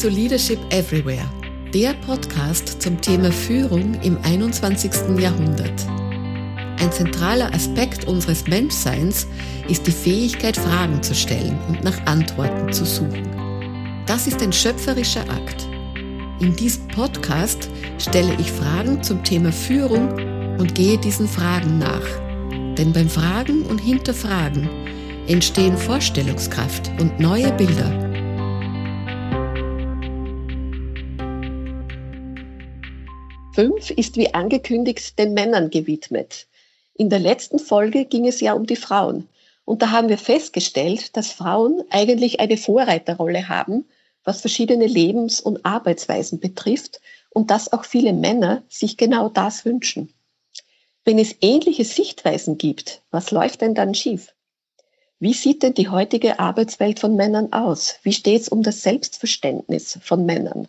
zu Leadership Everywhere, der Podcast zum Thema Führung im 21. Jahrhundert. Ein zentraler Aspekt unseres Menschseins ist die Fähigkeit, Fragen zu stellen und nach Antworten zu suchen. Das ist ein schöpferischer Akt. In diesem Podcast stelle ich Fragen zum Thema Führung und gehe diesen Fragen nach. Denn beim Fragen und Hinterfragen entstehen Vorstellungskraft und neue Bilder. Fünf ist wie angekündigt den Männern gewidmet. In der letzten Folge ging es ja um die Frauen. Und da haben wir festgestellt, dass Frauen eigentlich eine Vorreiterrolle haben, was verschiedene Lebens- und Arbeitsweisen betrifft und dass auch viele Männer sich genau das wünschen. Wenn es ähnliche Sichtweisen gibt, was läuft denn dann schief? Wie sieht denn die heutige Arbeitswelt von Männern aus? Wie steht es um das Selbstverständnis von Männern?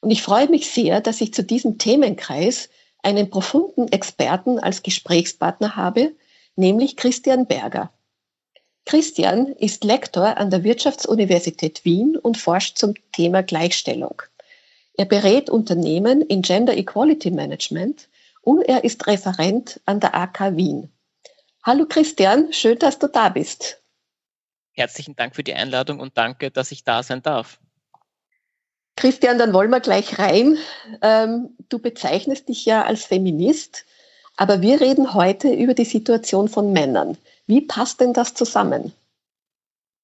Und ich freue mich sehr, dass ich zu diesem Themenkreis einen profunden Experten als Gesprächspartner habe, nämlich Christian Berger. Christian ist Lektor an der Wirtschaftsuniversität Wien und forscht zum Thema Gleichstellung. Er berät Unternehmen in Gender Equality Management und er ist Referent an der AK Wien. Hallo Christian, schön, dass du da bist. Herzlichen Dank für die Einladung und danke, dass ich da sein darf. Christian, dann wollen wir gleich rein. Ähm, du bezeichnest dich ja als Feminist, aber wir reden heute über die Situation von Männern. Wie passt denn das zusammen?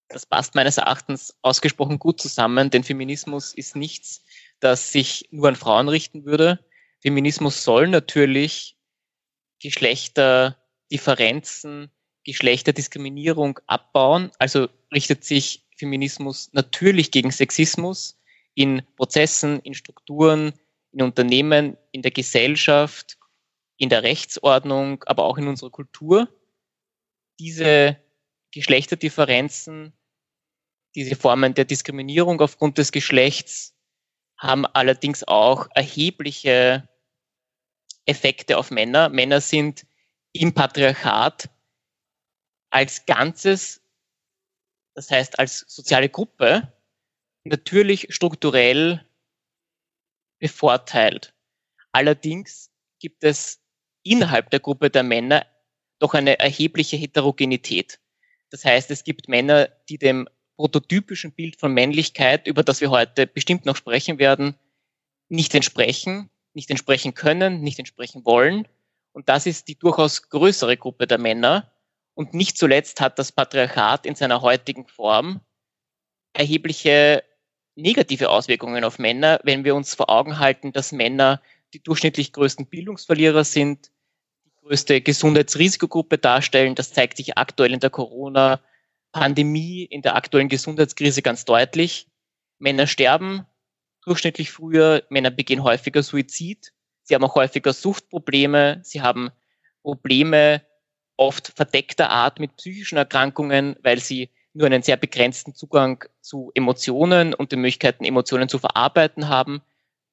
Das passt meines Erachtens ausgesprochen gut zusammen, denn Feminismus ist nichts, das sich nur an Frauen richten würde. Feminismus soll natürlich Geschlechterdifferenzen, Geschlechterdiskriminierung abbauen. Also richtet sich Feminismus natürlich gegen Sexismus in Prozessen, in Strukturen, in Unternehmen, in der Gesellschaft, in der Rechtsordnung, aber auch in unserer Kultur. Diese Geschlechterdifferenzen, diese Formen der Diskriminierung aufgrund des Geschlechts haben allerdings auch erhebliche Effekte auf Männer. Männer sind im Patriarchat als Ganzes, das heißt als soziale Gruppe, natürlich strukturell bevorteilt. Allerdings gibt es innerhalb der Gruppe der Männer doch eine erhebliche Heterogenität. Das heißt, es gibt Männer, die dem prototypischen Bild von Männlichkeit, über das wir heute bestimmt noch sprechen werden, nicht entsprechen, nicht entsprechen können, nicht entsprechen wollen. Und das ist die durchaus größere Gruppe der Männer. Und nicht zuletzt hat das Patriarchat in seiner heutigen Form erhebliche negative Auswirkungen auf Männer, wenn wir uns vor Augen halten, dass Männer die durchschnittlich größten Bildungsverlierer sind, die größte Gesundheitsrisikogruppe darstellen. Das zeigt sich aktuell in der Corona-Pandemie, in der aktuellen Gesundheitskrise ganz deutlich. Männer sterben durchschnittlich früher, Männer begehen häufiger Suizid, sie haben auch häufiger Suchtprobleme, sie haben Probleme oft verdeckter Art mit psychischen Erkrankungen, weil sie nur einen sehr begrenzten Zugang zu Emotionen und den Möglichkeiten, Emotionen zu verarbeiten haben.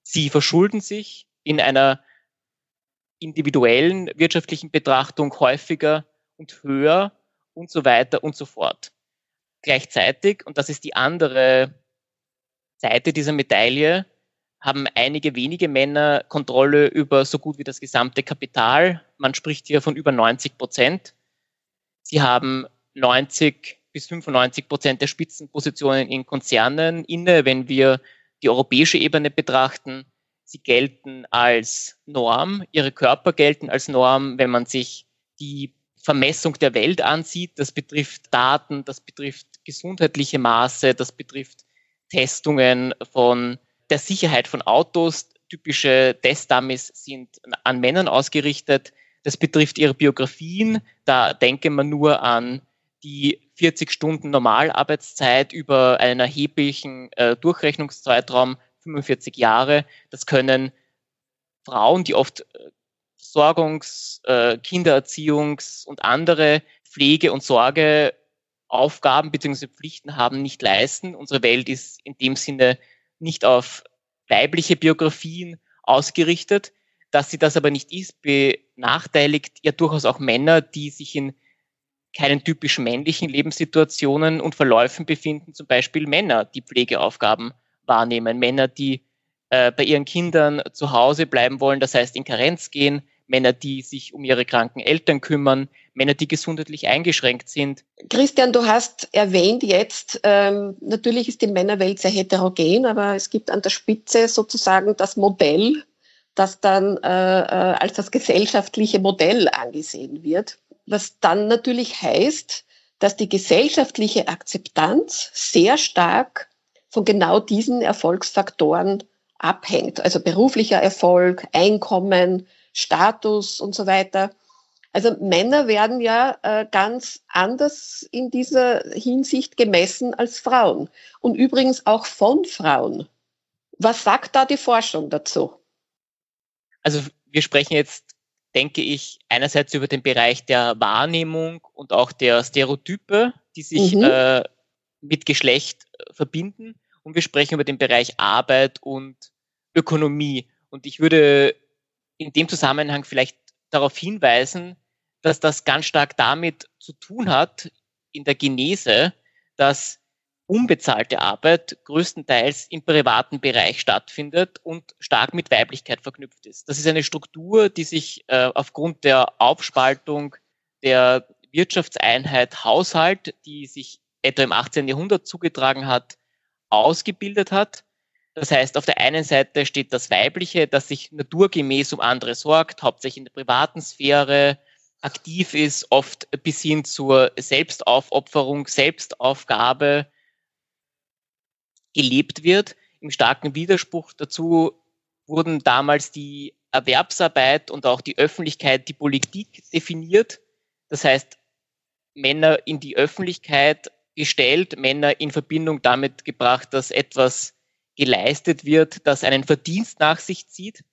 Sie verschulden sich in einer individuellen wirtschaftlichen Betrachtung häufiger und höher und so weiter und so fort. Gleichzeitig, und das ist die andere Seite dieser Medaille, haben einige wenige Männer Kontrolle über so gut wie das gesamte Kapital. Man spricht hier von über 90 Prozent. Sie haben 90 bis 95 Prozent der Spitzenpositionen in Konzernen inne. Wenn wir die europäische Ebene betrachten, sie gelten als Norm, ihre Körper gelten als Norm, wenn man sich die Vermessung der Welt ansieht. Das betrifft Daten, das betrifft gesundheitliche Maße, das betrifft Testungen von der Sicherheit von Autos. Typische Testdummies sind an Männern ausgerichtet. Das betrifft ihre Biografien. Da denke man nur an die 40 Stunden Normalarbeitszeit über einen erheblichen äh, Durchrechnungszeitraum, 45 Jahre. Das können Frauen, die oft äh, Versorgungs-, äh, Kindererziehungs- und andere Pflege- und Sorgeaufgaben bzw. Pflichten haben, nicht leisten. Unsere Welt ist in dem Sinne nicht auf weibliche Biografien ausgerichtet. Dass sie das aber nicht ist, benachteiligt ja durchaus auch Männer, die sich in keinen typisch männlichen Lebenssituationen und Verläufen befinden, zum Beispiel Männer, die Pflegeaufgaben wahrnehmen. Männer, die äh, bei ihren Kindern zu Hause bleiben wollen, das heißt in Karenz gehen, Männer, die sich um ihre kranken Eltern kümmern, Männer, die gesundheitlich eingeschränkt sind. Christian, du hast erwähnt jetzt, ähm, natürlich ist die Männerwelt sehr heterogen, aber es gibt an der Spitze sozusagen das Modell, das dann äh, äh, als das gesellschaftliche Modell angesehen wird, was dann natürlich heißt, dass die gesellschaftliche Akzeptanz sehr stark von genau diesen Erfolgsfaktoren abhängt. Also beruflicher Erfolg, Einkommen, Status und so weiter. Also Männer werden ja äh, ganz anders in dieser Hinsicht gemessen als Frauen und übrigens auch von Frauen. Was sagt da die Forschung dazu? Also wir sprechen jetzt, denke ich, einerseits über den Bereich der Wahrnehmung und auch der Stereotype, die sich mhm. äh, mit Geschlecht äh, verbinden. Und wir sprechen über den Bereich Arbeit und Ökonomie. Und ich würde in dem Zusammenhang vielleicht darauf hinweisen, dass das ganz stark damit zu tun hat, in der Genese, dass unbezahlte Arbeit größtenteils im privaten Bereich stattfindet und stark mit Weiblichkeit verknüpft ist. Das ist eine Struktur, die sich äh, aufgrund der Aufspaltung der Wirtschaftseinheit Haushalt, die sich etwa im 18. Jahrhundert zugetragen hat, ausgebildet hat. Das heißt, auf der einen Seite steht das Weibliche, das sich naturgemäß um andere sorgt, hauptsächlich in der privaten Sphäre aktiv ist, oft bis hin zur Selbstaufopferung, Selbstaufgabe gelebt wird. Im starken Widerspruch dazu wurden damals die Erwerbsarbeit und auch die Öffentlichkeit, die Politik definiert. Das heißt, Männer in die Öffentlichkeit gestellt, Männer in Verbindung damit gebracht, dass etwas geleistet wird, das einen Verdienst nach sich zieht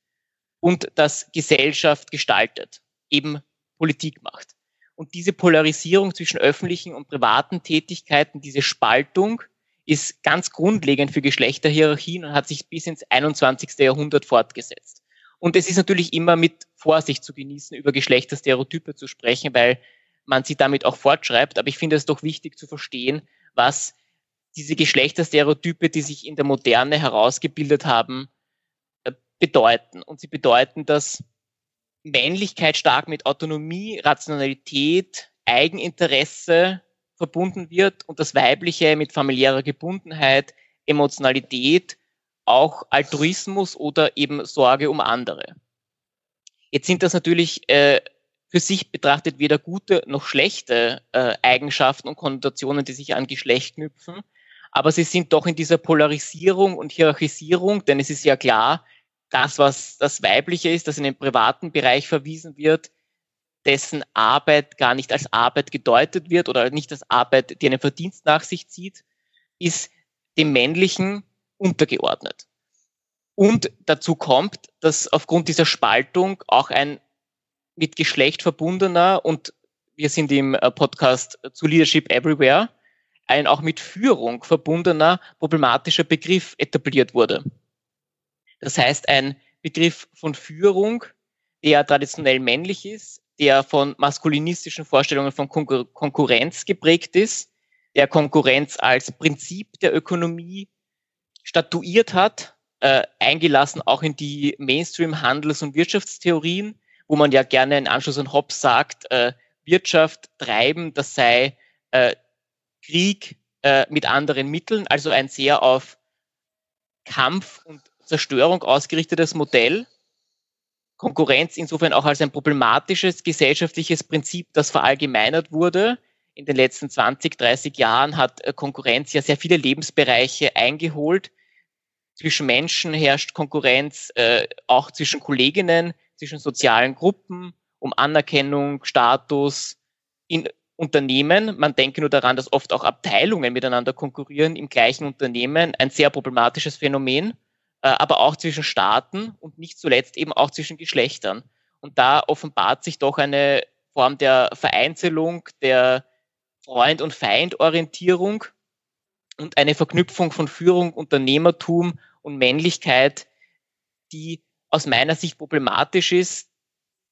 und das Gesellschaft gestaltet, eben Politik macht. Und diese Polarisierung zwischen öffentlichen und privaten Tätigkeiten, diese Spaltung, ist ganz grundlegend für Geschlechterhierarchien und hat sich bis ins 21. Jahrhundert fortgesetzt. Und es ist natürlich immer mit Vorsicht zu genießen, über Geschlechterstereotype zu sprechen, weil man sie damit auch fortschreibt. Aber ich finde es doch wichtig zu verstehen, was diese Geschlechterstereotype, die sich in der Moderne herausgebildet haben, äh, bedeuten. Und sie bedeuten, dass Männlichkeit stark mit Autonomie, Rationalität, Eigeninteresse verbunden wird und das Weibliche mit familiärer Gebundenheit, Emotionalität, auch Altruismus oder eben Sorge um andere. Jetzt sind das natürlich äh, für sich betrachtet weder gute noch schlechte äh, Eigenschaften und Konnotationen, die sich an Geschlecht knüpfen, aber sie sind doch in dieser Polarisierung und Hierarchisierung, denn es ist ja klar, das, was das Weibliche ist, das in den privaten Bereich verwiesen wird, dessen Arbeit gar nicht als Arbeit gedeutet wird oder nicht als Arbeit, die einen Verdienst nach sich zieht, ist dem Männlichen untergeordnet. Und dazu kommt, dass aufgrund dieser Spaltung auch ein mit Geschlecht verbundener und wir sind im äh, Podcast zu Leadership Everywhere, ein auch mit Führung verbundener problematischer Begriff etabliert wurde. Das heißt, ein Begriff von Führung, der traditionell männlich ist, der von maskulinistischen Vorstellungen von Konkur Konkurrenz geprägt ist, der Konkurrenz als Prinzip der Ökonomie statuiert hat, äh, eingelassen auch in die Mainstream-Handels- und Wirtschaftstheorien, wo man ja gerne in Anschluss an Hobbes sagt, äh, Wirtschaft treiben, das sei äh, Krieg äh, mit anderen Mitteln, also ein sehr auf Kampf und Zerstörung ausgerichtetes Modell. Konkurrenz insofern auch als ein problematisches gesellschaftliches Prinzip, das verallgemeinert wurde. In den letzten 20, 30 Jahren hat äh, Konkurrenz ja sehr viele Lebensbereiche eingeholt. Zwischen Menschen herrscht Konkurrenz, äh, auch zwischen Kolleginnen, zwischen sozialen Gruppen, um Anerkennung, Status. In Unternehmen, man denke nur daran, dass oft auch Abteilungen miteinander konkurrieren im gleichen Unternehmen, ein sehr problematisches Phänomen, aber auch zwischen Staaten und nicht zuletzt eben auch zwischen Geschlechtern. Und da offenbart sich doch eine Form der Vereinzelung, der Freund- und Feindorientierung und eine Verknüpfung von Führung, Unternehmertum und Männlichkeit, die aus meiner Sicht problematisch ist,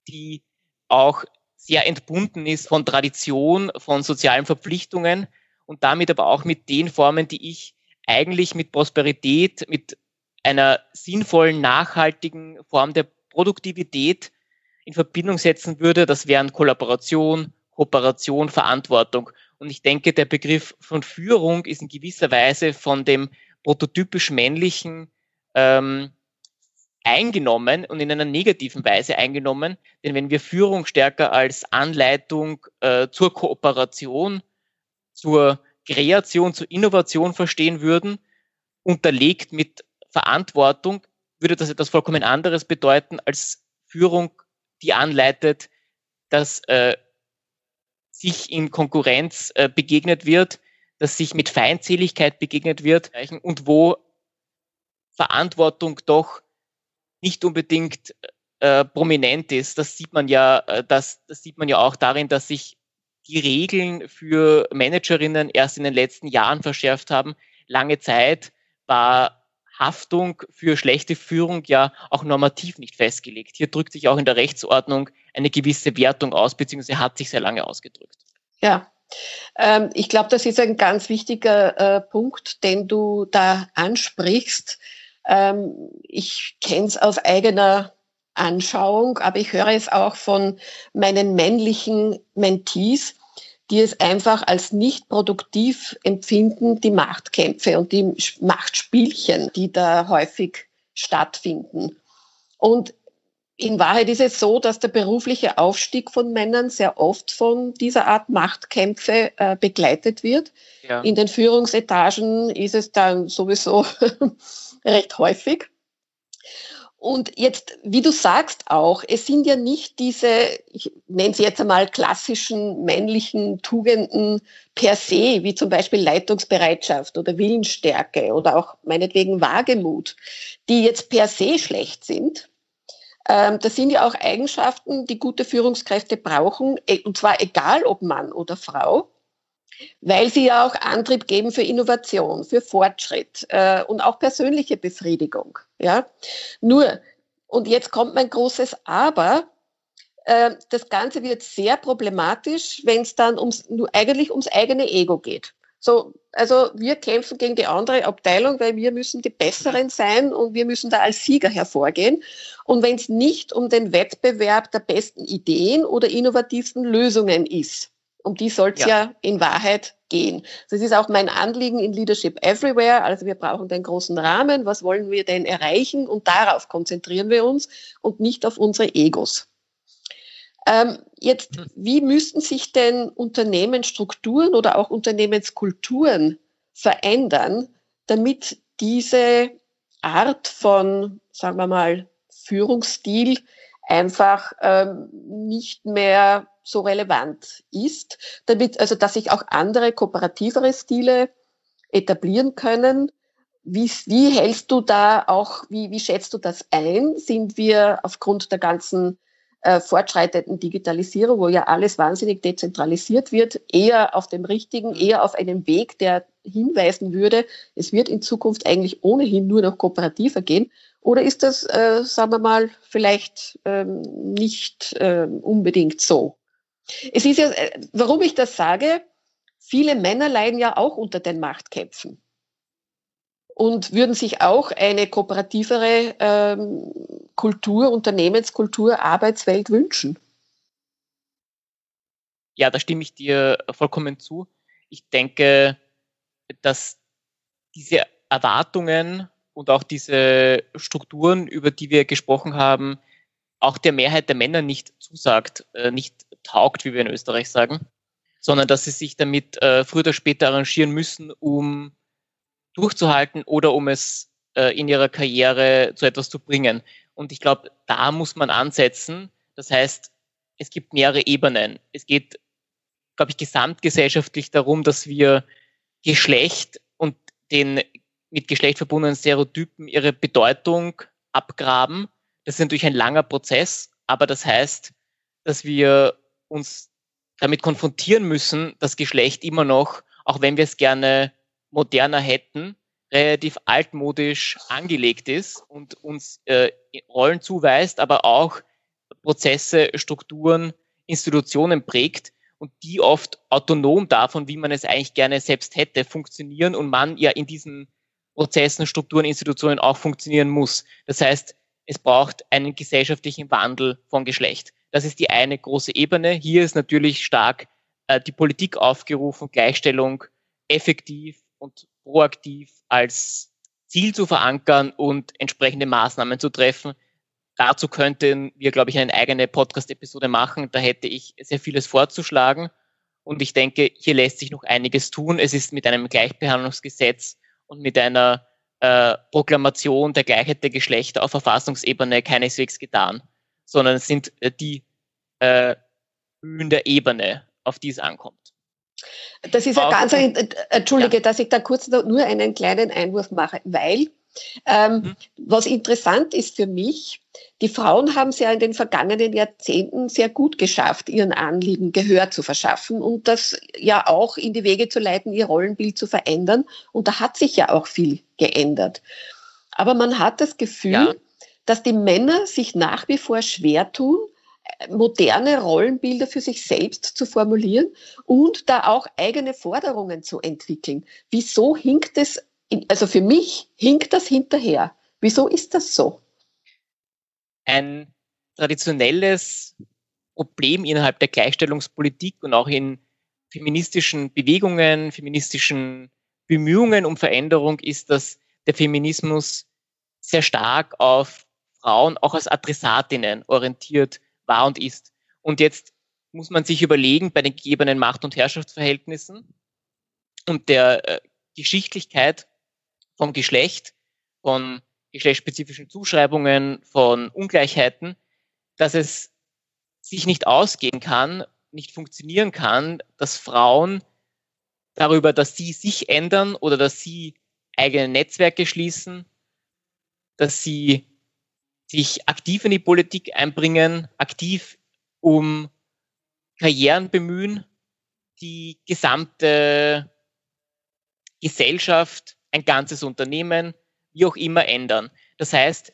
die auch sehr entbunden ist von Tradition, von sozialen Verpflichtungen und damit aber auch mit den Formen, die ich eigentlich mit Prosperität, mit einer sinnvollen, nachhaltigen Form der Produktivität in Verbindung setzen würde. Das wären Kollaboration, Kooperation, Verantwortung. Und ich denke, der Begriff von Führung ist in gewisser Weise von dem prototypisch männlichen ähm, eingenommen und in einer negativen Weise eingenommen. Denn wenn wir Führung stärker als Anleitung äh, zur Kooperation, zur Kreation, zur Innovation verstehen würden, unterlegt mit Verantwortung, würde das etwas vollkommen anderes bedeuten als Führung, die anleitet, dass äh, sich in Konkurrenz äh, begegnet wird, dass sich mit Feindseligkeit begegnet wird und wo Verantwortung doch nicht unbedingt äh, prominent ist. Das sieht man ja, äh, das, das sieht man ja auch darin, dass sich die Regeln für Managerinnen erst in den letzten Jahren verschärft haben. Lange Zeit war Haftung für schlechte Führung ja auch normativ nicht festgelegt. Hier drückt sich auch in der Rechtsordnung eine gewisse Wertung aus, beziehungsweise hat sich sehr lange ausgedrückt. Ja, ähm, ich glaube, das ist ein ganz wichtiger äh, Punkt, den du da ansprichst. Ähm, ich kenne es aus eigener Anschauung, aber ich höre es auch von meinen männlichen Mentees, die es einfach als nicht produktiv empfinden, die Machtkämpfe und die Machtspielchen, die da häufig stattfinden. Und in Wahrheit ist es so, dass der berufliche Aufstieg von Männern sehr oft von dieser Art Machtkämpfe äh, begleitet wird. Ja. In den Führungsetagen ist es dann sowieso recht häufig. Und jetzt, wie du sagst auch, es sind ja nicht diese, ich nenne sie jetzt einmal klassischen männlichen Tugenden per se, wie zum Beispiel Leitungsbereitschaft oder Willensstärke oder auch meinetwegen Wagemut, die jetzt per se schlecht sind, ähm, das sind ja auch Eigenschaften, die gute Führungskräfte brauchen, e, und zwar egal ob Mann oder Frau, weil sie ja auch Antrieb geben für Innovation, für Fortschritt äh, und auch persönliche Befriedigung. Ja? Nur, und jetzt kommt mein großes Aber, äh, das Ganze wird sehr problematisch, wenn es dann ums, nur eigentlich ums eigene Ego geht. So, also wir kämpfen gegen die andere Abteilung, weil wir müssen die Besseren sein und wir müssen da als Sieger hervorgehen. Und wenn es nicht um den Wettbewerb der besten Ideen oder innovativsten Lösungen ist, um die soll es ja. ja. in Wahrheit gehen. Das ist auch mein Anliegen in Leadership Everywhere. Also wir brauchen den großen Rahmen. Was wollen wir denn erreichen? Und darauf konzentrieren wir uns und nicht auf unsere Egos. Ähm, jetzt, hm. wie müssten sich denn Unternehmensstrukturen oder auch Unternehmenskulturen verändern, damit diese Art von, sagen wir mal, Führungsstil einfach ähm, nicht mehr so relevant ist, damit, also dass sich auch andere kooperativere Stile etablieren können. Wie, wie hältst du da auch, wie, wie schätzt du das ein? Sind wir aufgrund der ganzen äh, fortschreitenden Digitalisierung, wo ja alles wahnsinnig dezentralisiert wird, eher auf dem richtigen, eher auf einem Weg, der hinweisen würde, es wird in Zukunft eigentlich ohnehin nur noch kooperativer gehen? Oder ist das, äh, sagen wir mal, vielleicht ähm, nicht äh, unbedingt so? Es ist ja, äh, warum ich das sage, viele Männer leiden ja auch unter den Machtkämpfen und würden sich auch eine kooperativere ähm, Kultur, Unternehmenskultur, Arbeitswelt wünschen. Ja, da stimme ich dir vollkommen zu. Ich denke, dass diese Erwartungen und auch diese Strukturen, über die wir gesprochen haben, auch der Mehrheit der Männer nicht zusagt, äh, nicht taugt, wie wir in Österreich sagen, sondern dass sie sich damit äh, früher oder später arrangieren müssen, um durchzuhalten oder um es äh, in ihrer Karriere zu etwas zu bringen. Und ich glaube, da muss man ansetzen. Das heißt, es gibt mehrere Ebenen. Es geht, glaube ich, gesamtgesellschaftlich darum, dass wir Geschlecht und den mit Geschlecht verbundenen Stereotypen ihre Bedeutung abgraben. Das ist natürlich ein langer Prozess, aber das heißt, dass wir uns damit konfrontieren müssen, dass Geschlecht immer noch, auch wenn wir es gerne moderner hätten, relativ altmodisch angelegt ist und uns äh, Rollen zuweist, aber auch Prozesse, Strukturen, Institutionen prägt und die oft autonom davon, wie man es eigentlich gerne selbst hätte, funktionieren und man ja in diesen Prozessen, Strukturen, Institutionen auch funktionieren muss. Das heißt, es braucht einen gesellschaftlichen Wandel von Geschlecht. Das ist die eine große Ebene. Hier ist natürlich stark äh, die Politik aufgerufen, Gleichstellung effektiv und proaktiv als Ziel zu verankern und entsprechende Maßnahmen zu treffen. Dazu könnten wir, glaube ich, eine eigene Podcast-Episode machen. Da hätte ich sehr vieles vorzuschlagen. Und ich denke, hier lässt sich noch einiges tun. Es ist mit einem Gleichbehandlungsgesetz und mit einer äh, Proklamation der Gleichheit der Geschlechter auf Verfassungsebene keineswegs getan, sondern es sind äh, die äh, Höhen der Ebene, auf die es ankommt. Das ist ein ganz, ein, äh, entschuldige, ja. dass ich da kurz nur einen kleinen Einwurf mache, weil ähm, mhm. was interessant ist für mich, die Frauen haben es ja in den vergangenen Jahrzehnten sehr gut geschafft, ihren Anliegen Gehör zu verschaffen und das ja auch in die Wege zu leiten, ihr Rollenbild zu verändern. Und da hat sich ja auch viel geändert. Aber man hat das Gefühl, ja. dass die Männer sich nach wie vor schwer tun, moderne Rollenbilder für sich selbst zu formulieren und da auch eigene Forderungen zu entwickeln. Wieso hinkt es, also für mich hinkt das hinterher. Wieso ist das so? Ein traditionelles Problem innerhalb der Gleichstellungspolitik und auch in feministischen Bewegungen, feministischen Bemühungen um Veränderung ist, dass der Feminismus sehr stark auf Frauen auch als Adressatinnen orientiert war und ist. Und jetzt muss man sich überlegen, bei den gegebenen Macht- und Herrschaftsverhältnissen und der äh, Geschichtlichkeit vom Geschlecht, von geschlechtsspezifischen Zuschreibungen, von Ungleichheiten, dass es sich nicht ausgehen kann, nicht funktionieren kann, dass Frauen darüber, dass sie sich ändern oder dass sie eigene Netzwerke schließen, dass sie sich aktiv in die Politik einbringen, aktiv um Karrieren bemühen, die gesamte Gesellschaft, ein ganzes Unternehmen, wie auch immer ändern. Das heißt,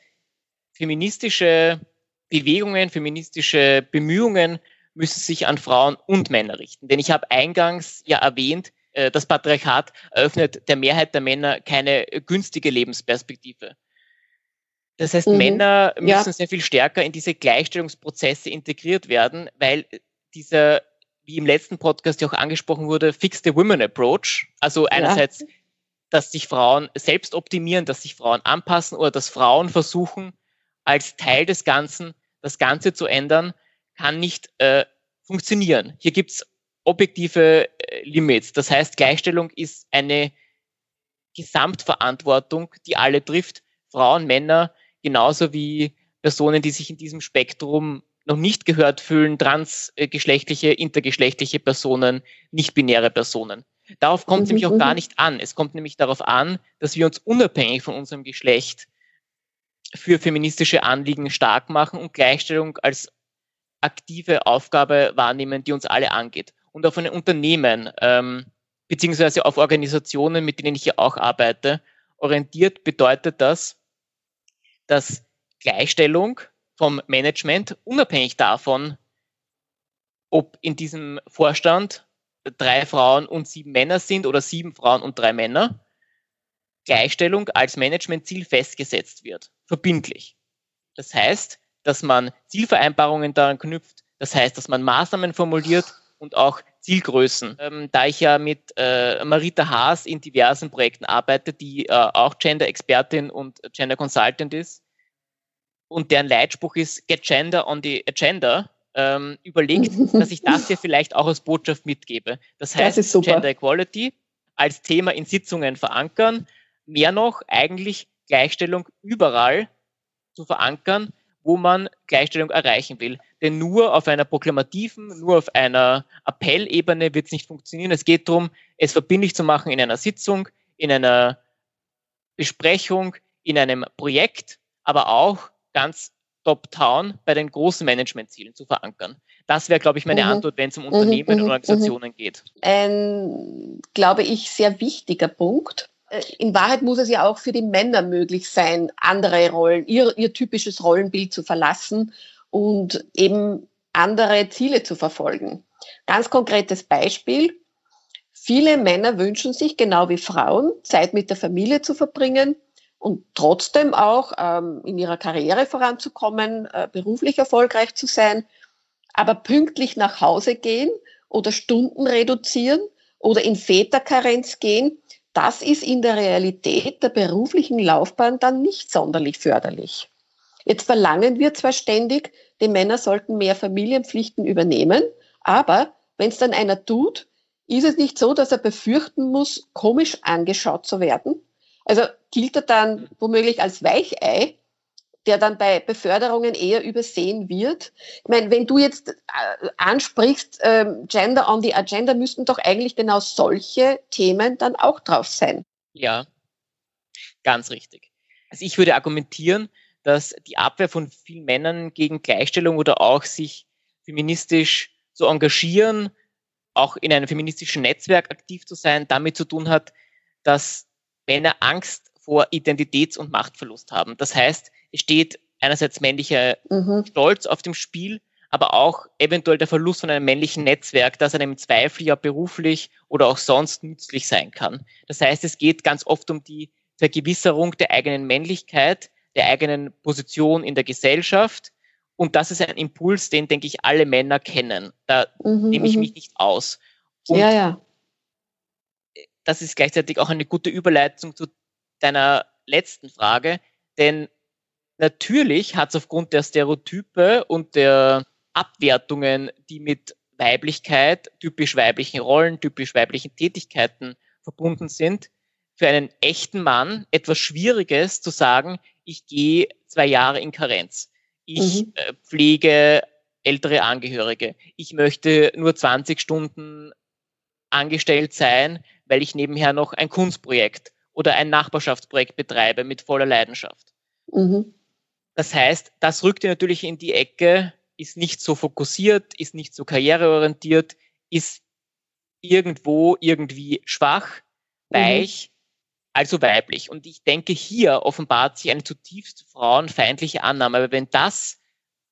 feministische Bewegungen, feministische Bemühungen müssen sich an Frauen und Männer richten. Denn ich habe eingangs ja erwähnt, äh, das Patriarchat eröffnet der Mehrheit der Männer keine günstige Lebensperspektive. Das heißt, mhm. Männer müssen ja. sehr viel stärker in diese Gleichstellungsprozesse integriert werden, weil dieser, wie im letzten Podcast ja auch angesprochen wurde, Fix the Women Approach, also einerseits, ja. Dass sich Frauen selbst optimieren, dass sich Frauen anpassen oder dass Frauen versuchen, als Teil des Ganzen das Ganze zu ändern, kann nicht äh, funktionieren. Hier gibt's objektive äh, Limits. Das heißt, Gleichstellung ist eine Gesamtverantwortung, die alle trifft. Frauen, Männer, genauso wie Personen, die sich in diesem Spektrum noch nicht gehört fühlen, transgeschlechtliche, intergeschlechtliche Personen, nicht-binäre Personen. Darauf kommt es mhm, nämlich auch gar mhm. nicht an. Es kommt nämlich darauf an, dass wir uns unabhängig von unserem Geschlecht für feministische Anliegen stark machen und Gleichstellung als aktive Aufgabe wahrnehmen, die uns alle angeht. Und auf ein Unternehmen ähm, beziehungsweise auf Organisationen, mit denen ich hier auch arbeite, orientiert bedeutet das, dass Gleichstellung vom Management unabhängig davon, ob in diesem Vorstand drei Frauen und sieben Männer sind oder sieben Frauen und drei Männer, Gleichstellung als Managementziel festgesetzt wird, verbindlich. Das heißt, dass man Zielvereinbarungen daran knüpft, das heißt, dass man Maßnahmen formuliert und auch Zielgrößen. Ähm, da ich ja mit äh, Marita Haas in diversen Projekten arbeite, die äh, auch Gender-Expertin und Gender Consultant ist und deren Leitspruch ist Get Gender on the Agenda, ähm, überlegt, dass ich das hier vielleicht auch als Botschaft mitgebe. Das heißt, das Gender Equality als Thema in Sitzungen verankern, mehr noch eigentlich Gleichstellung überall zu verankern, wo man Gleichstellung erreichen will. Denn nur auf einer proklamativen, nur auf einer Appellebene wird es nicht funktionieren. Es geht darum, es verbindlich zu machen in einer Sitzung, in einer Besprechung, in einem Projekt, aber auch ganz top-down bei den großen Managementzielen zu verankern. Das wäre, glaube ich, meine mhm. Antwort, wenn es um Unternehmen mhm, und mhm, Organisationen mhm. geht. Ein, glaube ich, sehr wichtiger Punkt. Äh, in Wahrheit muss es ja auch für die Männer möglich sein, andere Rollen, ihr, ihr typisches Rollenbild zu verlassen und eben andere Ziele zu verfolgen. Ganz konkretes Beispiel. Viele Männer wünschen sich, genau wie Frauen, Zeit mit der Familie zu verbringen und trotzdem auch ähm, in ihrer Karriere voranzukommen, äh, beruflich erfolgreich zu sein, aber pünktlich nach Hause gehen oder Stunden reduzieren oder in Väterkarenz gehen, das ist in der Realität der beruflichen Laufbahn dann nicht sonderlich förderlich. Jetzt verlangen wir zwar ständig, die Männer sollten mehr Familienpflichten übernehmen, aber wenn es dann einer tut, ist es nicht so, dass er befürchten muss, komisch angeschaut zu werden? Also gilt er dann womöglich als Weichei, der dann bei Beförderungen eher übersehen wird. Ich meine, wenn du jetzt äh, ansprichst, äh, Gender on the Agenda, müssten doch eigentlich genau solche Themen dann auch drauf sein. Ja, ganz richtig. Also ich würde argumentieren, dass die Abwehr von vielen Männern gegen Gleichstellung oder auch sich feministisch zu engagieren, auch in einem feministischen Netzwerk aktiv zu sein, damit zu tun hat, dass Männer Angst vor Identitäts- und Machtverlust haben. Das heißt, es steht einerseits männlicher mhm. Stolz auf dem Spiel, aber auch eventuell der Verlust von einem männlichen Netzwerk, das einem im Zweifel ja beruflich oder auch sonst nützlich sein kann. Das heißt, es geht ganz oft um die Vergewisserung der eigenen Männlichkeit, der eigenen Position in der Gesellschaft. Und das ist ein Impuls, den, denke ich, alle Männer kennen. Da mhm, nehme ich mhm. mich nicht aus. Und ja, ja. Das ist gleichzeitig auch eine gute Überleitung zu deiner letzten Frage, denn Natürlich hat es aufgrund der Stereotype und der Abwertungen, die mit Weiblichkeit, typisch weiblichen Rollen, typisch weiblichen Tätigkeiten verbunden sind, für einen echten Mann etwas Schwieriges zu sagen, ich gehe zwei Jahre in Karenz. Ich mhm. Äh, pflege ältere Angehörige. Ich möchte nur 20 Stunden angestellt sein, weil ich nebenher noch ein Kunstprojekt oder ein Nachbarschaftsprojekt betreibe mit voller Leidenschaft. Mhm. Das heißt, das rückt ihr natürlich in die Ecke, ist nicht so fokussiert, ist nicht so karriereorientiert, ist irgendwo irgendwie schwach, mhm. weich, mhm. also weiblich. Und ich denke, hier offenbart sich eine zutiefst frauenfeindliche Annahme. Aber wenn das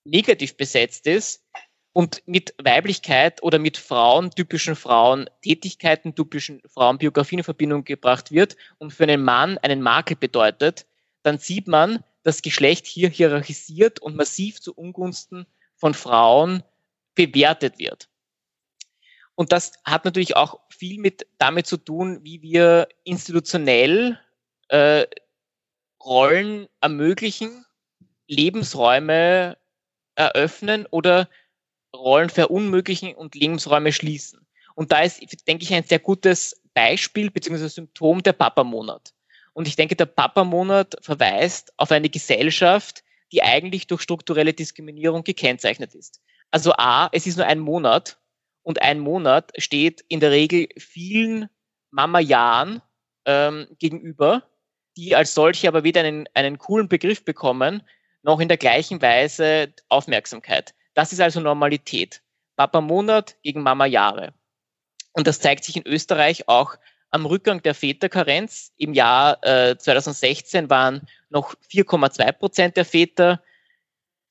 negativ besetzt ist und mit Weiblichkeit oder mit Frauen, typischen Frauen, Tätigkeiten, typischen Frauenbiografien in Verbindung gebracht wird und für einen Mann einen Makel bedeutet, dann sieht man, das Geschlecht hier hierarchisiert und massiv zu Ungunsten von Frauen bewertet wird. Und das hat natürlich auch viel mit damit zu tun, wie wir institutionell äh, Rollen ermöglichen, Lebensräume eröffnen oder Rollen verunmöglichen und Lebensräume schließen. Und da ist, denke ich, ein sehr gutes Beispiel bzw. Symptom der Papa-Monat. Und ich denke, der Papa-Monat verweist auf eine Gesellschaft, die eigentlich durch strukturelle Diskriminierung gekennzeichnet ist. Also A, es ist nur ein Monat und ein Monat steht in der Regel vielen Mama-Jahren ähm, gegenüber, die als solche aber weder einen, einen coolen Begriff bekommen, noch in der gleichen Weise Aufmerksamkeit. Das ist also Normalität. Papa-Monat gegen Mama-Jahre. Und das zeigt sich in Österreich auch am Rückgang der Väterkarenz. Im Jahr äh, 2016 waren noch 4,2 Prozent der Väter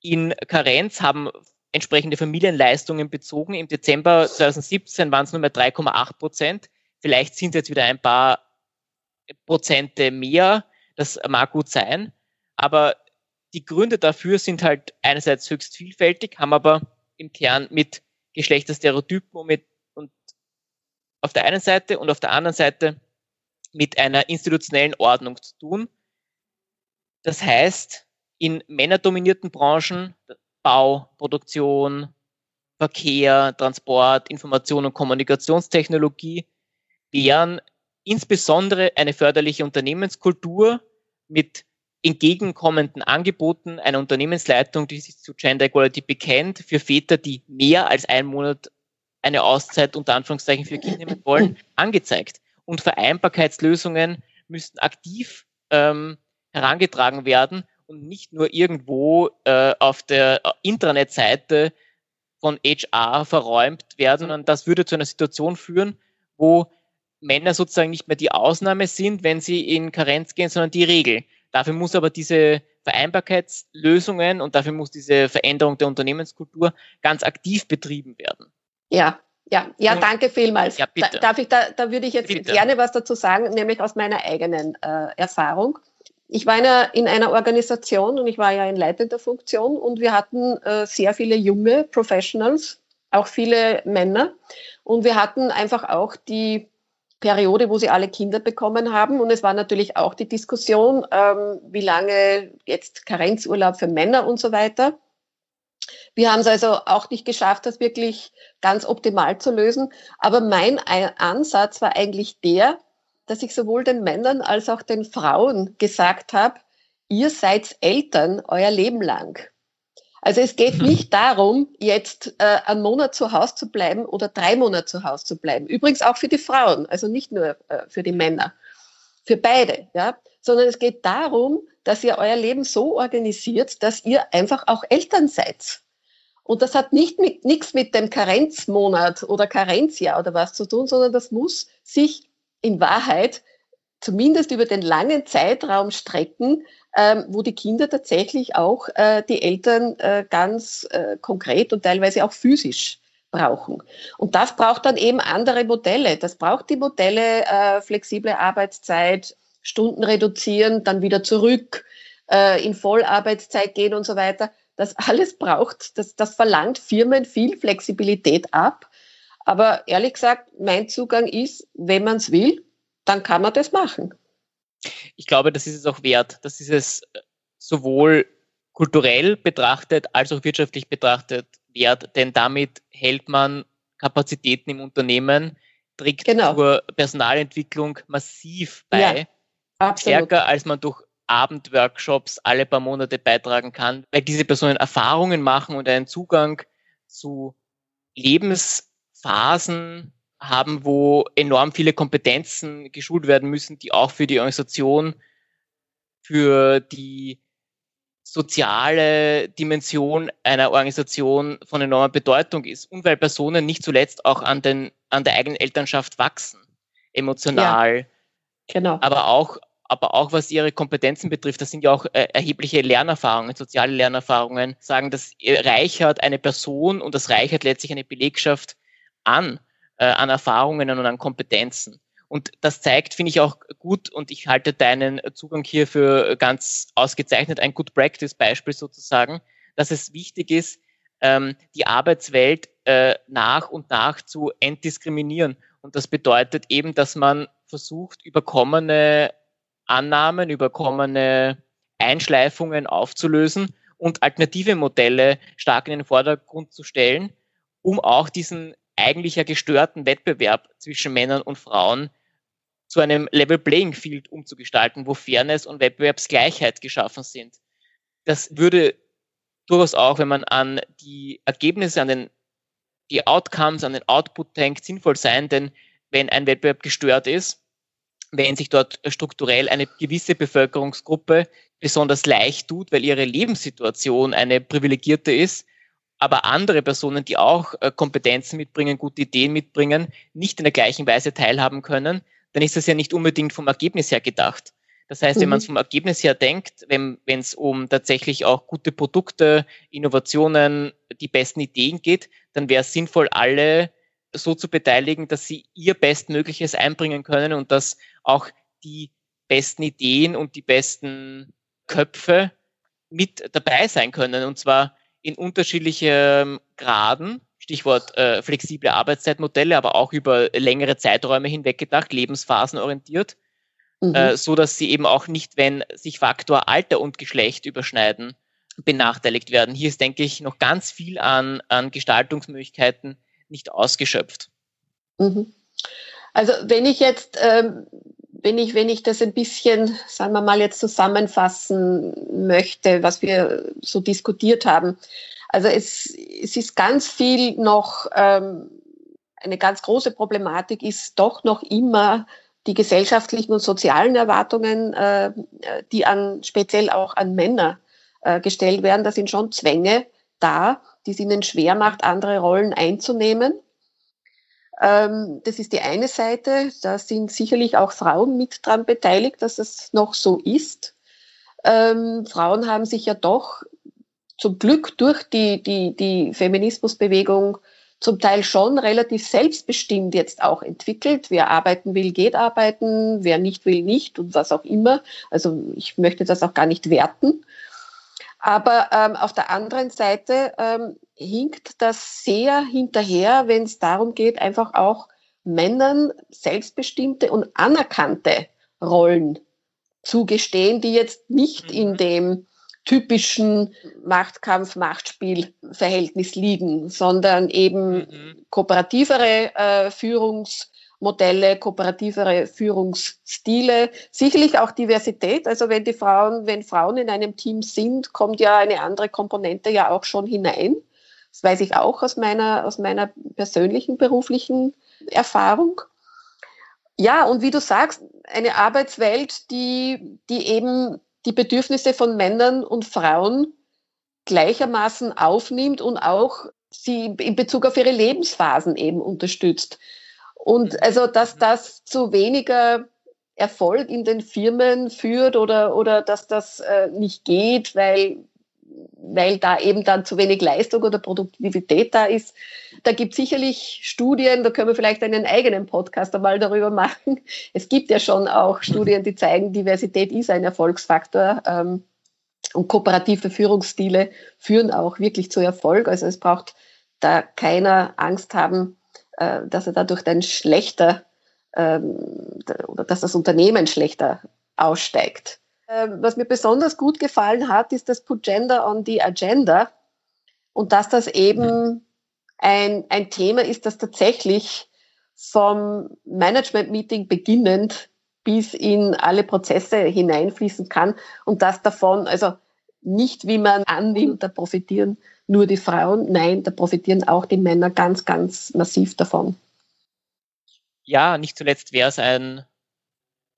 in Karenz, haben entsprechende Familienleistungen bezogen. Im Dezember 2017 waren es nur mehr 3,8 Prozent. Vielleicht sind es jetzt wieder ein paar Prozente mehr. Das mag gut sein. Aber die Gründe dafür sind halt einerseits höchst vielfältig, haben aber im Kern mit Geschlechterstereotypen und mit auf der einen Seite und auf der anderen Seite mit einer institutionellen Ordnung zu tun. Das heißt, in männerdominierten Branchen, Bau, Produktion, Verkehr, Transport, Information und Kommunikationstechnologie, wären insbesondere eine förderliche Unternehmenskultur mit entgegenkommenden Angeboten einer Unternehmensleitung, die sich zu Gender Equality bekennt, für Väter, die mehr als einen Monat eine Auszeit unter Anführungszeichen für Kinder nehmen wollen, angezeigt. Und Vereinbarkeitslösungen müssten aktiv ähm, herangetragen werden und nicht nur irgendwo äh, auf der Intranet-Seite von HR verräumt werden, sondern das würde zu einer Situation führen, wo Männer sozusagen nicht mehr die Ausnahme sind, wenn sie in Karenz gehen, sondern die Regel. Dafür muss aber diese Vereinbarkeitslösungen und dafür muss diese Veränderung der Unternehmenskultur ganz aktiv betrieben werden. Ja, Ja, ja, danke vielmals. Ja, bitte. Da, darf ich, da, da würde ich jetzt bitte. gerne was dazu sagen, nämlich aus meiner eigenen äh, Erfahrung. Ich war in einer, in einer, Organisation und ich war ja in leitender Funktion und wir hatten äh, sehr viele junge Professionals, auch viele Männer. Und wir hatten einfach auch die Periode, wo sie alle Kinder bekommen haben. Und es war natürlich auch die Diskussion, ähm, wie lange jetzt Karenzurlaub für Männer und so weiter. Wir haben es also auch nicht geschafft, das wirklich ganz optimal zu lösen. Aber mein Ansatz war eigentlich der, dass ich sowohl den Männern als auch den Frauen gesagt habe, ihr seid Eltern euer Leben lang. Also es geht mhm. nicht darum, jetzt äh, einen Monat zu Hause zu bleiben oder drei Monate zu Hause zu bleiben. Übrigens auch für die Frauen, also nicht nur äh, für die Männer, für beide, ja. Sondern es geht darum, dass ihr euer Leben so organisiert, dass ihr einfach auch Eltern seid. Und das hat nicht mit, nichts mit dem Karenzmonat oder Karenzjahr oder was zu tun, sondern das muss sich in Wahrheit zumindest über den langen Zeitraum strecken, ähm, wo die Kinder tatsächlich auch äh, die Eltern äh, ganz äh, konkret und teilweise auch physisch brauchen. Und das braucht dann eben andere Modelle. Das braucht die Modelle äh, flexible Arbeitszeit, Stunden reduzieren, dann wieder zurück, äh, in Vollarbeitszeit gehen und so weiter. Das alles braucht, das, das verlangt Firmen viel Flexibilität ab. Aber ehrlich gesagt, mein Zugang ist, wenn man es will, dann kann man das machen. Ich glaube, das ist es auch wert. Das ist es sowohl kulturell betrachtet als auch wirtschaftlich betrachtet wert, denn damit hält man Kapazitäten im Unternehmen, trägt genau. zur Personalentwicklung massiv bei. Ja, stärker als man durch Abendworkshops alle paar Monate beitragen kann, weil diese Personen Erfahrungen machen und einen Zugang zu Lebensphasen haben, wo enorm viele Kompetenzen geschult werden müssen, die auch für die Organisation, für die soziale Dimension einer Organisation von enormer Bedeutung ist. Und weil Personen nicht zuletzt auch an, den, an der eigenen Elternschaft wachsen, emotional. Ja, genau. Aber auch, aber auch was ihre Kompetenzen betrifft, das sind ja auch äh, erhebliche Lernerfahrungen, soziale Lernerfahrungen, sagen, das reichert eine Person und das reichert letztlich eine Belegschaft an äh, an Erfahrungen und an Kompetenzen. Und das zeigt, finde ich auch gut, und ich halte deinen Zugang hier für ganz ausgezeichnet, ein Good Practice Beispiel sozusagen, dass es wichtig ist, ähm, die Arbeitswelt äh, nach und nach zu entdiskriminieren. Und das bedeutet eben, dass man versucht, überkommene Annahmen, überkommene Einschleifungen aufzulösen und alternative Modelle stark in den Vordergrund zu stellen, um auch diesen eigentlich ja gestörten Wettbewerb zwischen Männern und Frauen zu einem Level Playing Field umzugestalten, wo Fairness und Wettbewerbsgleichheit geschaffen sind. Das würde durchaus auch, wenn man an die Ergebnisse, an den die Outcomes, an den Output denkt, sinnvoll sein, denn wenn ein Wettbewerb gestört ist, wenn sich dort strukturell eine gewisse Bevölkerungsgruppe besonders leicht tut, weil ihre Lebenssituation eine privilegierte ist, aber andere Personen, die auch äh, Kompetenzen mitbringen, gute Ideen mitbringen, nicht in der gleichen Weise teilhaben können, dann ist das ja nicht unbedingt vom Ergebnis her gedacht. Das heißt, mhm. wenn man es vom Ergebnis her denkt, wenn es um tatsächlich auch gute Produkte, Innovationen, die besten Ideen geht, dann wäre es sinnvoll, alle so zu beteiligen, dass sie ihr Bestmögliches einbringen können und dass auch die besten Ideen und die besten Köpfe mit dabei sein können. Und zwar in unterschiedlichen Graden, Stichwort äh, flexible Arbeitszeitmodelle, aber auch über längere Zeiträume hinweg gedacht, lebensphasenorientiert, mhm. äh, so dass sie eben auch nicht, wenn sich Faktor Alter und Geschlecht überschneiden, benachteiligt werden. Hier ist, denke ich, noch ganz viel an, an Gestaltungsmöglichkeiten nicht ausgeschöpft. Mhm. Also wenn ich jetzt ähm, wenn ich, wenn ich das ein bisschen, sagen wir mal, jetzt zusammenfassen möchte, was wir so diskutiert haben. Also es, es ist ganz viel noch, ähm, eine ganz große Problematik ist doch noch immer die gesellschaftlichen und sozialen Erwartungen, äh, die an, speziell auch an Männer äh, gestellt werden. Da sind schon Zwänge da, die es ihnen schwer macht, andere Rollen einzunehmen. Ähm, das ist die eine Seite. Da sind sicherlich auch Frauen mit dran beteiligt, dass es noch so ist. Ähm, Frauen haben sich ja doch zum Glück durch die, die, die Feminismusbewegung zum Teil schon relativ selbstbestimmt jetzt auch entwickelt. Wer arbeiten will, geht arbeiten, wer nicht will, nicht und was auch immer. Also ich möchte das auch gar nicht werten. Aber ähm, auf der anderen Seite ähm, hinkt das sehr hinterher, wenn es darum geht, einfach auch Männern selbstbestimmte und anerkannte Rollen zugestehen, die jetzt nicht in mhm. dem typischen Machtkampf, Machtspiel-Verhältnis liegen, sondern eben mhm. kooperativere äh, Führungsmodelle, kooperativere Führungsstile, sicherlich auch Diversität. Also wenn die Frauen, wenn Frauen in einem Team sind, kommt ja eine andere Komponente ja auch schon hinein. Das weiß ich auch aus meiner, aus meiner persönlichen beruflichen Erfahrung. Ja, und wie du sagst, eine Arbeitswelt, die, die eben die Bedürfnisse von Männern und Frauen gleichermaßen aufnimmt und auch sie in Bezug auf ihre Lebensphasen eben unterstützt. Und also, dass das zu weniger Erfolg in den Firmen führt oder, oder dass das äh, nicht geht, weil weil da eben dann zu wenig Leistung oder Produktivität da ist. Da gibt es sicherlich Studien, da können wir vielleicht einen eigenen Podcast einmal darüber machen. Es gibt ja schon auch Studien, die zeigen, Diversität ist ein Erfolgsfaktor. Ähm, und kooperative Führungsstile führen auch wirklich zu Erfolg. Also es braucht da keiner Angst haben, äh, dass er dadurch dann schlechter ähm, oder dass das Unternehmen schlechter aussteigt. Ähm, was mir besonders gut gefallen hat, ist das Put Gender on the Agenda und dass das eben ein, ein Thema ist, das tatsächlich vom Management-Meeting beginnend bis in alle Prozesse hineinfließen kann und das davon, also nicht wie man annimmt, da profitieren nur die Frauen, nein, da profitieren auch die Männer ganz, ganz massiv davon. Ja, nicht zuletzt wäre es ein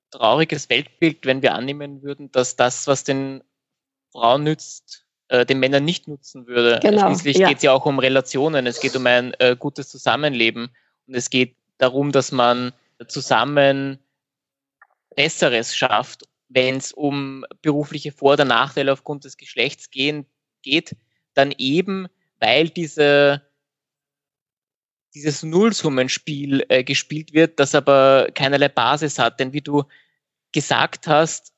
trauriges Weltbild, wenn wir annehmen würden, dass das, was den Frauen nützt, äh, den Männern nicht nutzen würde. Genau, Schließlich ja. geht es ja auch um Relationen, es geht um ein äh, gutes Zusammenleben und es geht darum, dass man zusammen Besseres schafft, wenn es um berufliche Vor- oder Nachteile aufgrund des Geschlechts gehen, geht, dann eben, weil diese dieses Nullsummenspiel äh, gespielt wird, das aber keinerlei Basis hat. Denn wie du gesagt hast,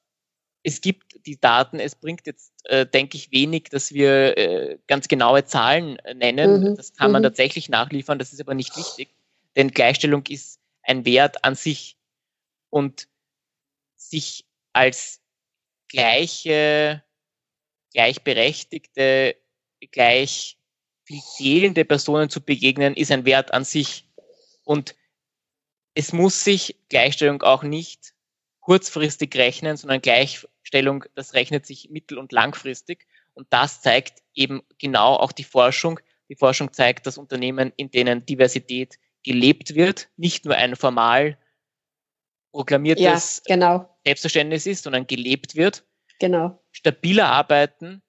es gibt die Daten, es bringt jetzt, äh, denke ich, wenig, dass wir äh, ganz genaue Zahlen äh, nennen. Mhm. Das kann man mhm. tatsächlich nachliefern, das ist aber nicht wichtig, denn Gleichstellung ist ein Wert an sich und sich als gleiche, gleichberechtigte, gleich viel zählende Personen zu begegnen, ist ein Wert an sich. Und es muss sich Gleichstellung auch nicht kurzfristig rechnen, sondern Gleichstellung, das rechnet sich mittel- und langfristig. Und das zeigt eben genau auch die Forschung. Die Forschung zeigt, dass Unternehmen, in denen Diversität gelebt wird, nicht nur ein formal proklamiertes ja, genau. Selbstverständnis ist, sondern gelebt wird, genau. stabiler arbeiten,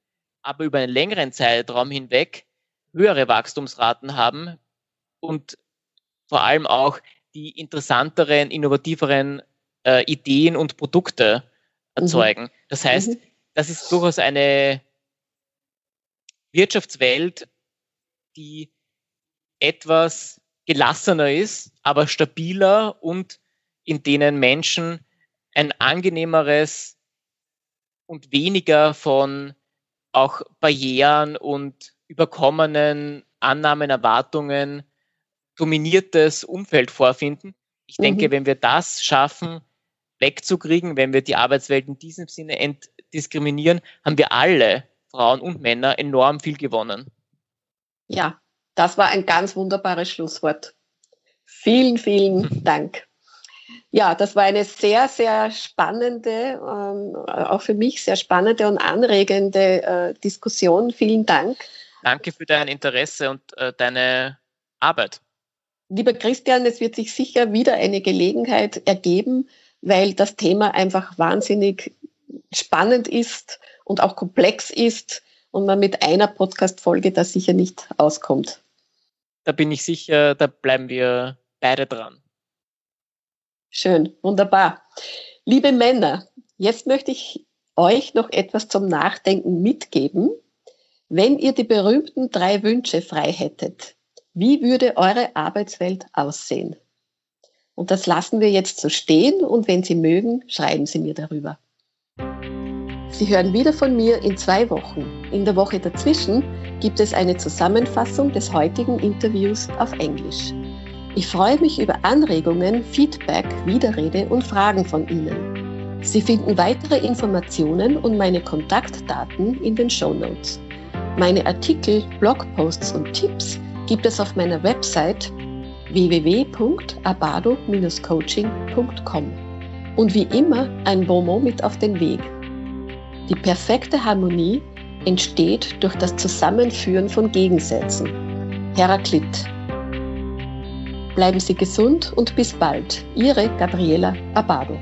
aber über einen längeren Zeitraum hinweg höhere Wachstumsraten haben und vor allem auch die interessanteren, innovativeren äh, Ideen und Produkte erzeugen. Mhm. Das heißt, mhm. das ist durchaus eine Wirtschaftswelt, die etwas gelassener ist, aber stabiler und in denen Menschen ein angenehmeres und weniger von auch Barrieren und überkommenen Annahmen, Erwartungen dominiertes Umfeld vorfinden. Ich denke, mhm. wenn wir das schaffen, wegzukriegen, wenn wir die Arbeitswelt in diesem Sinne entdiskriminieren, haben wir alle, Frauen und Männer, enorm viel gewonnen. Ja, das war ein ganz wunderbares Schlusswort. Vielen, vielen Dank. Ja, das war eine sehr, sehr spannende, ähm, auch für mich sehr spannende und anregende äh, Diskussion. Vielen Dank. Danke für dein Interesse und äh, deine Arbeit. Lieber Christian, es wird sich sicher wieder eine Gelegenheit ergeben, weil das Thema einfach wahnsinnig spannend ist und auch komplex ist und man mit einer Podcast-Folge da sicher nicht auskommt. Da bin ich sicher, da bleiben wir beide dran. Schön, wunderbar. Liebe Männer, jetzt möchte ich euch noch etwas zum Nachdenken mitgeben. Wenn ihr die berühmten drei Wünsche frei hättet, Wie würde eure Arbeitswelt aussehen? Und das lassen wir jetzt so stehen und wenn Sie mögen, schreiben Sie mir darüber. Sie hören wieder von mir in zwei Wochen. In der Woche dazwischen gibt es eine Zusammenfassung des heutigen Interviews auf Englisch. Ich freue mich über Anregungen, Feedback, Widerrede und Fragen von Ihnen. Sie finden weitere Informationen und meine Kontaktdaten in den Show Notes. Meine Artikel, Blogposts und Tipps gibt es auf meiner Website www.abado-coaching.com. Und wie immer ein Bonmot mit auf den Weg. Die perfekte Harmonie entsteht durch das Zusammenführen von Gegensätzen. Heraklit. Bleiben Sie gesund und bis bald. Ihre Gabriela Abado.